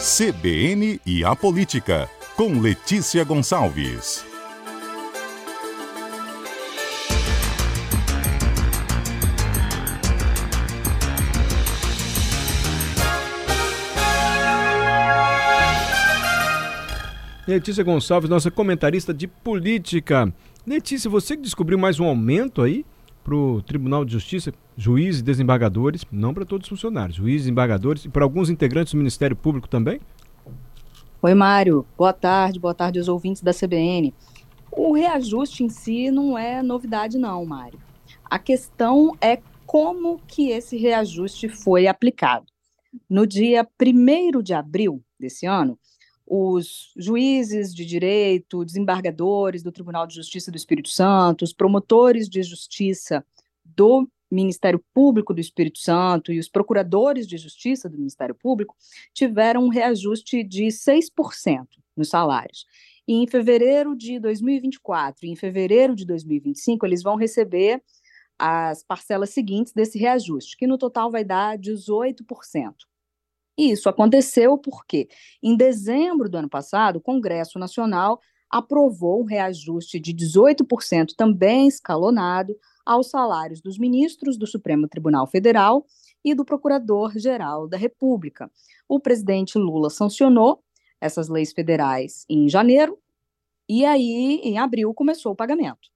CBN e a Política, com Letícia Gonçalves. Letícia Gonçalves, nossa comentarista de política. Letícia, você descobriu mais um aumento aí para o Tribunal de Justiça, juízes e desembargadores, não para todos os funcionários, juízes e embargadores e para alguns integrantes do Ministério Público também? Oi, Mário. Boa tarde, boa tarde aos ouvintes da CBN. O reajuste em si não é novidade, não, Mário. A questão é como que esse reajuste foi aplicado. No dia 1 de abril desse ano, os juízes de direito, desembargadores do Tribunal de Justiça do Espírito Santo, os promotores de justiça do Ministério Público do Espírito Santo e os procuradores de justiça do Ministério Público tiveram um reajuste de 6% nos salários. E em fevereiro de 2024 e em fevereiro de 2025, eles vão receber as parcelas seguintes desse reajuste, que no total vai dar 18%. E isso aconteceu porque, em dezembro do ano passado, o Congresso Nacional aprovou um reajuste de 18%, também escalonado, aos salários dos ministros do Supremo Tribunal Federal e do Procurador-Geral da República. O presidente Lula sancionou essas leis federais em janeiro, e aí, em abril, começou o pagamento.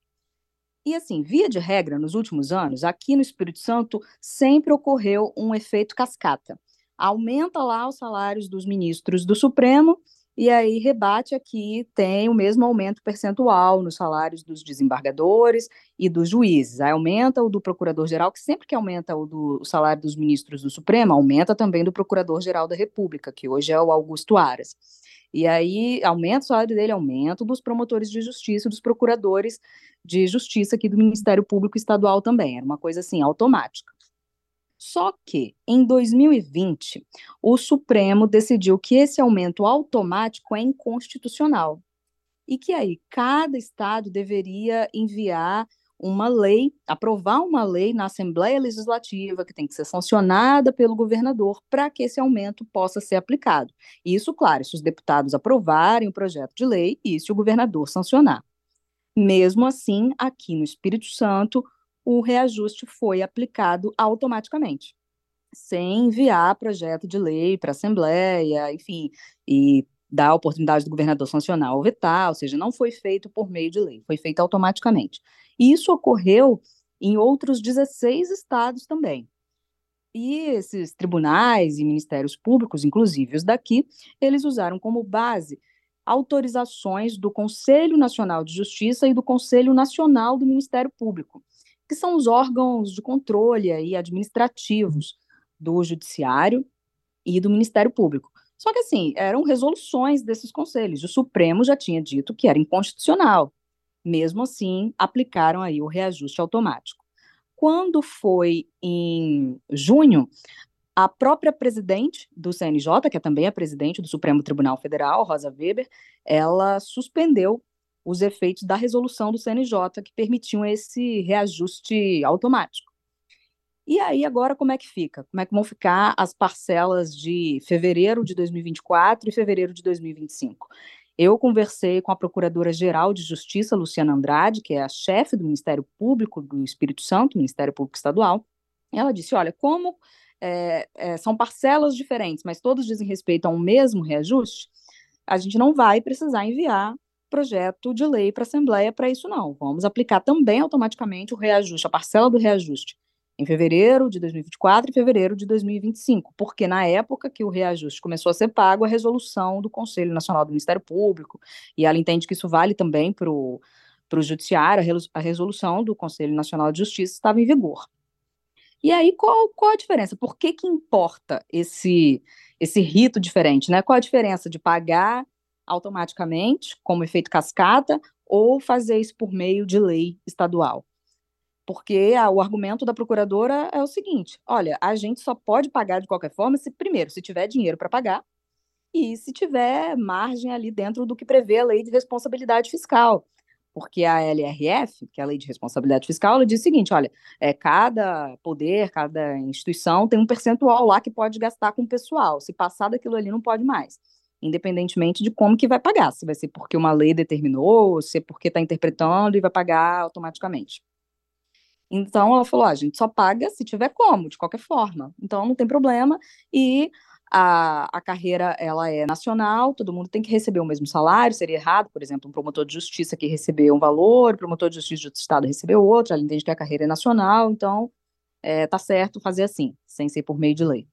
E assim, via de regra, nos últimos anos, aqui no Espírito Santo sempre ocorreu um efeito cascata aumenta lá os salários dos ministros do Supremo e aí rebate aqui tem o mesmo aumento percentual nos salários dos desembargadores e dos juízes. Aí aumenta o do procurador-geral, que sempre que aumenta o do o salário dos ministros do Supremo, aumenta também do procurador-geral da República, que hoje é o Augusto Aras. E aí aumenta o salário dele, aumenta dos promotores de justiça dos procuradores de justiça aqui do Ministério Público Estadual também. Era uma coisa assim, automática. Só que, em 2020, o Supremo decidiu que esse aumento automático é inconstitucional e que aí cada estado deveria enviar uma lei, aprovar uma lei na Assembleia Legislativa, que tem que ser sancionada pelo governador, para que esse aumento possa ser aplicado. Isso, claro, se os deputados aprovarem o projeto de lei e se o governador sancionar. Mesmo assim, aqui no Espírito Santo, o reajuste foi aplicado automaticamente, sem enviar projeto de lei para a Assembleia, enfim, e dar a oportunidade do governador sancionar ou vetar, ou seja, não foi feito por meio de lei, foi feito automaticamente. E isso ocorreu em outros 16 estados também. E esses tribunais e ministérios públicos, inclusive os daqui, eles usaram como base autorizações do Conselho Nacional de Justiça e do Conselho Nacional do Ministério Público que são os órgãos de controle e administrativos do Judiciário e do Ministério Público. Só que, assim, eram resoluções desses conselhos. O Supremo já tinha dito que era inconstitucional. Mesmo assim, aplicaram aí o reajuste automático. Quando foi em junho, a própria presidente do CNJ, que é também a presidente do Supremo Tribunal Federal, Rosa Weber, ela suspendeu os efeitos da resolução do CNJ que permitiam esse reajuste automático. E aí, agora, como é que fica? Como é que vão ficar as parcelas de fevereiro de 2024 e fevereiro de 2025? Eu conversei com a Procuradora-Geral de Justiça, Luciana Andrade, que é a chefe do Ministério Público do Espírito Santo, Ministério Público Estadual. Ela disse: olha, como é, é, são parcelas diferentes, mas todas dizem respeito a um mesmo reajuste, a gente não vai precisar enviar projeto de lei para a Assembleia para isso, não. Vamos aplicar também automaticamente o reajuste, a parcela do reajuste, em fevereiro de 2024 e fevereiro de 2025, porque na época que o reajuste começou a ser pago, a resolução do Conselho Nacional do Ministério Público, e ela entende que isso vale também para o Judiciário, a resolução do Conselho Nacional de Justiça estava em vigor. E aí, qual, qual a diferença? Por que, que importa esse, esse rito diferente? Né? Qual a diferença de pagar automaticamente, como efeito cascata, ou fazer isso por meio de lei estadual. Porque o argumento da procuradora é o seguinte: olha, a gente só pode pagar de qualquer forma se, primeiro, se tiver dinheiro para pagar, e se tiver margem ali dentro do que prevê a lei de responsabilidade fiscal. Porque a LRF, que é a Lei de Responsabilidade Fiscal, ela diz o seguinte: olha, é, cada poder, cada instituição tem um percentual lá que pode gastar com o pessoal. Se passar daquilo ali, não pode mais. Independentemente de como que vai pagar, se vai ser porque uma lei determinou, se é porque está interpretando e vai pagar automaticamente. Então ela falou: ah, a gente só paga se tiver como, de qualquer forma. Então não tem problema. E a, a carreira ela é nacional, todo mundo tem que receber o mesmo salário, seria errado, por exemplo, um promotor de justiça que recebeu um valor, promotor de justiça de outro estado recebeu outro, ela entende que a carreira é nacional, então é, tá certo fazer assim, sem ser por meio de lei.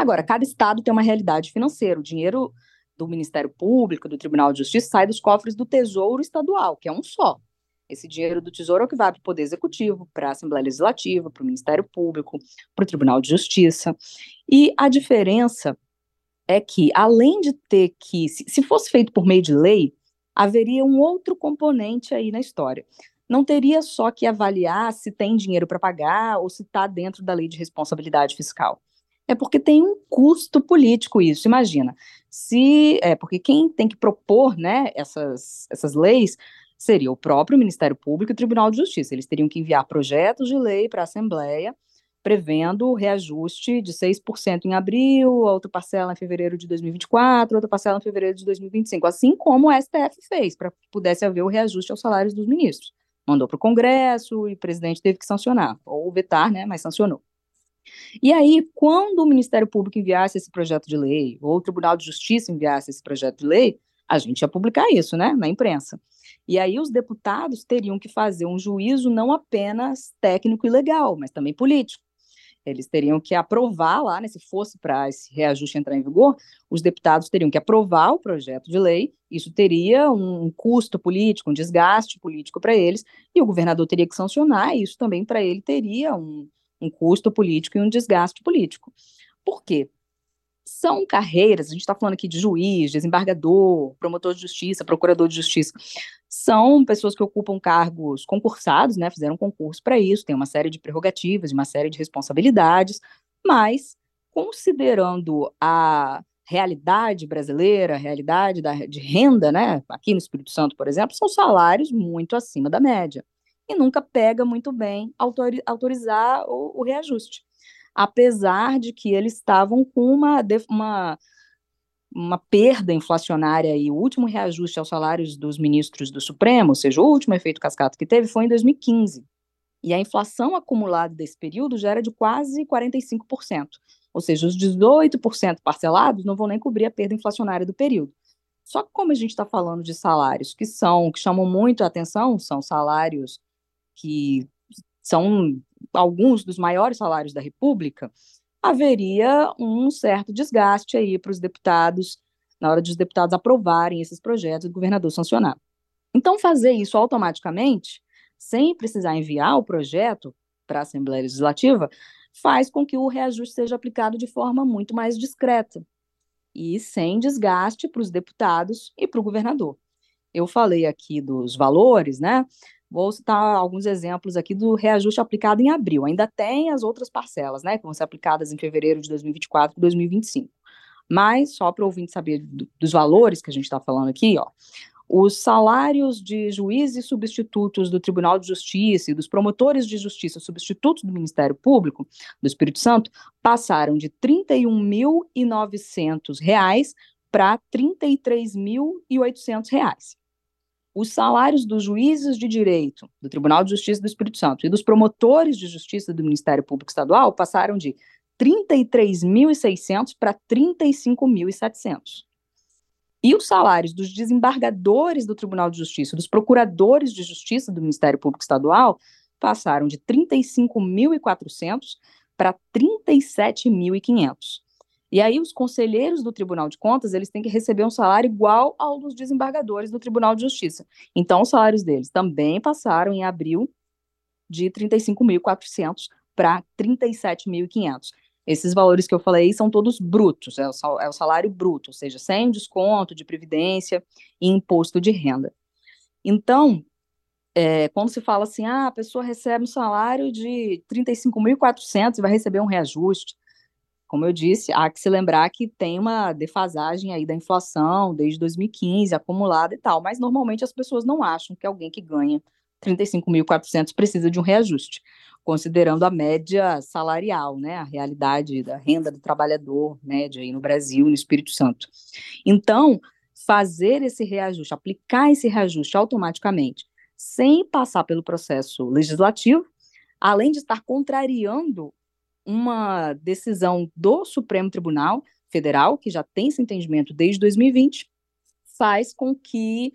Agora, cada estado tem uma realidade financeira, o dinheiro do Ministério Público, do Tribunal de Justiça, sai dos cofres do Tesouro Estadual, que é um só. Esse dinheiro do Tesouro é o que vai para o Poder Executivo, para a Assembleia Legislativa, para o Ministério Público, para o Tribunal de Justiça. E a diferença é que, além de ter que, se, se fosse feito por meio de lei, haveria um outro componente aí na história. Não teria só que avaliar se tem dinheiro para pagar ou se está dentro da lei de responsabilidade fiscal. É porque tem um custo político isso. Imagina, se é porque quem tem que propor, né, essas, essas leis seria o próprio Ministério Público e o Tribunal de Justiça. Eles teriam que enviar projetos de lei para a Assembleia, prevendo o reajuste de 6% em abril, outra parcela em fevereiro de 2024, outra parcela em fevereiro de 2025, assim como o STF fez, para que pudesse haver o reajuste aos salários dos ministros. Mandou para o Congresso e o presidente teve que sancionar, ou vetar, né, mas sancionou. E aí, quando o Ministério Público enviasse esse projeto de lei, ou o Tribunal de Justiça enviasse esse projeto de lei, a gente ia publicar isso, né, na imprensa. E aí os deputados teriam que fazer um juízo não apenas técnico e legal, mas também político. Eles teriam que aprovar lá, né, se fosse para esse reajuste entrar em vigor, os deputados teriam que aprovar o projeto de lei, isso teria um custo político, um desgaste político para eles, e o governador teria que sancionar, e isso também para ele teria um, um custo político e um desgaste político. Por quê? são carreiras, a gente está falando aqui de juiz, desembargador, promotor de justiça, procurador de justiça, são pessoas que ocupam cargos concursados, né, fizeram concurso para isso, tem uma série de prerrogativas, uma série de responsabilidades, mas considerando a realidade brasileira, a realidade da, de renda, né, aqui no Espírito Santo, por exemplo, são salários muito acima da média, e nunca pega muito bem autorizar o, o reajuste apesar de que eles estavam com uma, uma, uma perda inflacionária e o último reajuste aos salários dos ministros do Supremo, ou seja, o último efeito cascata que teve foi em 2015. E a inflação acumulada desse período já era de quase 45%. Ou seja, os 18% parcelados não vão nem cobrir a perda inflacionária do período. Só que como a gente está falando de salários que são, que chamam muito a atenção, são salários que são alguns dos maiores salários da República, haveria um certo desgaste aí para os deputados, na hora de os deputados aprovarem esses projetos e o governador sancionar. Então, fazer isso automaticamente, sem precisar enviar o projeto para a Assembleia Legislativa, faz com que o reajuste seja aplicado de forma muito mais discreta e sem desgaste para os deputados e para o governador. Eu falei aqui dos valores, né? Vou citar alguns exemplos aqui do reajuste aplicado em abril. Ainda tem as outras parcelas, né, que vão ser aplicadas em fevereiro de 2024 e 2025. Mas, só para o ouvinte saber do, dos valores que a gente está falando aqui, ó, os salários de juízes substitutos do Tribunal de Justiça e dos promotores de justiça substitutos do Ministério Público do Espírito Santo passaram de R$ 31.900 para R$ 33.800 os salários dos juízes de direito do Tribunal de Justiça do Espírito Santo e dos promotores de justiça do Ministério Público Estadual passaram de 33.600 para 35.700. E os salários dos desembargadores do Tribunal de Justiça, dos procuradores de justiça do Ministério Público Estadual, passaram de 35.400 para 37.500. E aí os conselheiros do Tribunal de Contas, eles têm que receber um salário igual ao dos desembargadores do Tribunal de Justiça. Então, os salários deles também passaram em abril de 35.400 para 37.500. Esses valores que eu falei são todos brutos, é o, é o salário bruto, ou seja, sem desconto de previdência e imposto de renda. Então, é, quando se fala assim, ah, a pessoa recebe um salário de 35.400 e vai receber um reajuste, como eu disse, há que se lembrar que tem uma defasagem aí da inflação desde 2015, acumulada e tal, mas normalmente as pessoas não acham que alguém que ganha 35.400 precisa de um reajuste, considerando a média salarial, né, a realidade da renda do trabalhador média aí no Brasil, no Espírito Santo. Então, fazer esse reajuste, aplicar esse reajuste automaticamente, sem passar pelo processo legislativo, além de estar contrariando uma decisão do Supremo Tribunal Federal, que já tem esse entendimento desde 2020, faz com que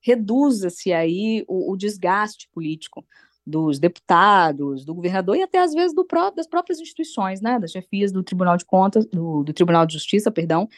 reduza-se aí o, o, desgaste político dos deputados, do governador e até às vezes pró das próprias instituições, né, das chefias do Tribunal de Contas, do, do Tribunal de Justiça, perdão,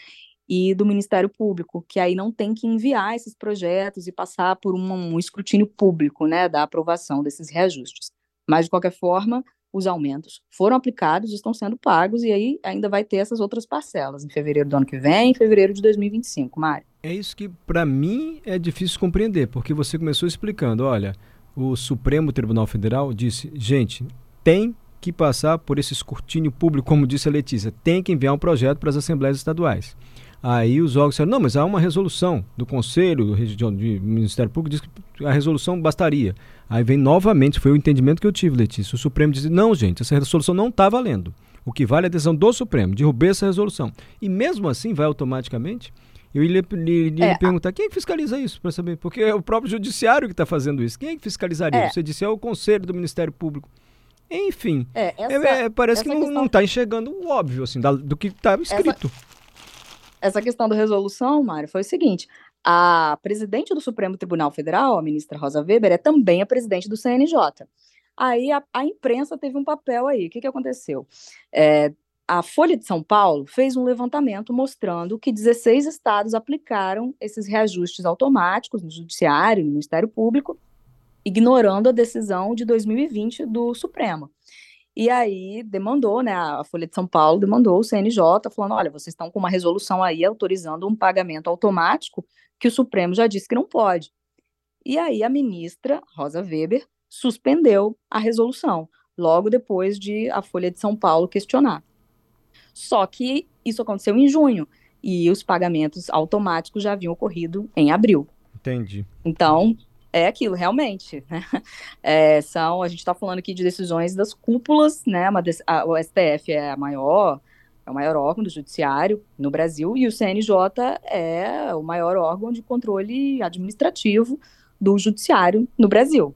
e do Ministério Público, que aí não tem que enviar esses projetos e passar por um, um escrutínio público, né, da aprovação desses reajustes. Mas de qualquer forma, os aumentos foram aplicados, estão sendo pagos, e aí ainda vai ter essas outras parcelas, em fevereiro do ano que vem, em fevereiro de 2025, Mário. É isso que, para mim, é difícil compreender, porque você começou explicando, olha, o Supremo Tribunal Federal disse, gente, tem que passar por esse escrutínio público, como disse a Letícia, tem que enviar um projeto para as assembleias estaduais. Aí os órgãos disseram, não, mas há uma resolução do Conselho, do, Ministério Público, diz que a resolução bastaria. Aí vem novamente, foi o entendimento que eu tive, Letícia. O Supremo diz, não, gente, essa resolução não está valendo. O que vale é a decisão do Supremo, derrubar essa resolução. E mesmo assim vai automaticamente. Eu ia lhe, é, perguntar, quem é que fiscaliza isso, para saber? Porque é o próprio judiciário que está fazendo isso. Quem é que fiscalizaria? É. Você disse, é o Conselho do Ministério Público. Enfim, é, essa, é, é parece que não está enxergando o óbvio, assim, da, do que está escrito. Essa essa questão da resolução, Mário, foi o seguinte: a presidente do Supremo Tribunal Federal, a ministra Rosa Weber, é também a presidente do CNJ. Aí a, a imprensa teve um papel aí. O que, que aconteceu? É, a Folha de São Paulo fez um levantamento mostrando que 16 estados aplicaram esses reajustes automáticos no Judiciário, no Ministério Público, ignorando a decisão de 2020 do Supremo. E aí demandou, né, a Folha de São Paulo demandou o CNJ, falando, olha, vocês estão com uma resolução aí autorizando um pagamento automático que o Supremo já disse que não pode. E aí a ministra, Rosa Weber, suspendeu a resolução, logo depois de a Folha de São Paulo questionar. Só que isso aconteceu em junho, e os pagamentos automáticos já haviam ocorrido em abril. Entendi. Então, é aquilo, realmente. Né? É, são, a gente está falando aqui de decisões das cúpulas, né? Uma, a, o STF é a maior, é o maior órgão do judiciário no Brasil e o CNJ é o maior órgão de controle administrativo do judiciário no Brasil.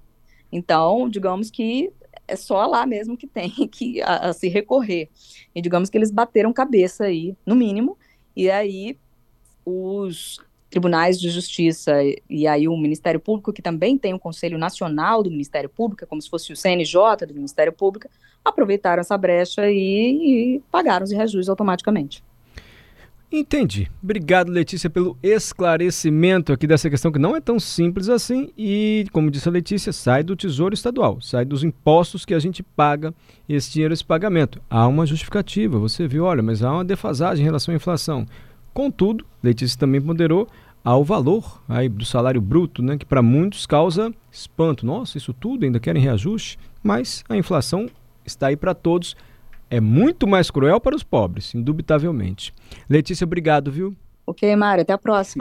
Então, digamos que é só lá mesmo que tem que a, a se recorrer. E digamos que eles bateram cabeça aí, no mínimo, e aí os tribunais de justiça e aí o Ministério Público, que também tem o Conselho Nacional do Ministério Público, como se fosse o CNJ do Ministério Público, aproveitaram essa brecha e, e pagaram os reajustes automaticamente. Entendi. Obrigado, Letícia, pelo esclarecimento aqui dessa questão que não é tão simples assim e, como disse a Letícia, sai do Tesouro Estadual, sai dos impostos que a gente paga esse dinheiro, esse pagamento. Há uma justificativa, você viu, olha, mas há uma defasagem em relação à inflação. Contudo, Letícia também ponderou ao valor aí do salário bruto, né, que para muitos causa espanto. Nossa, isso tudo ainda querem reajuste? Mas a inflação está aí para todos. É muito mais cruel para os pobres, indubitavelmente. Letícia, obrigado, viu? Ok, Mário, até a próxima.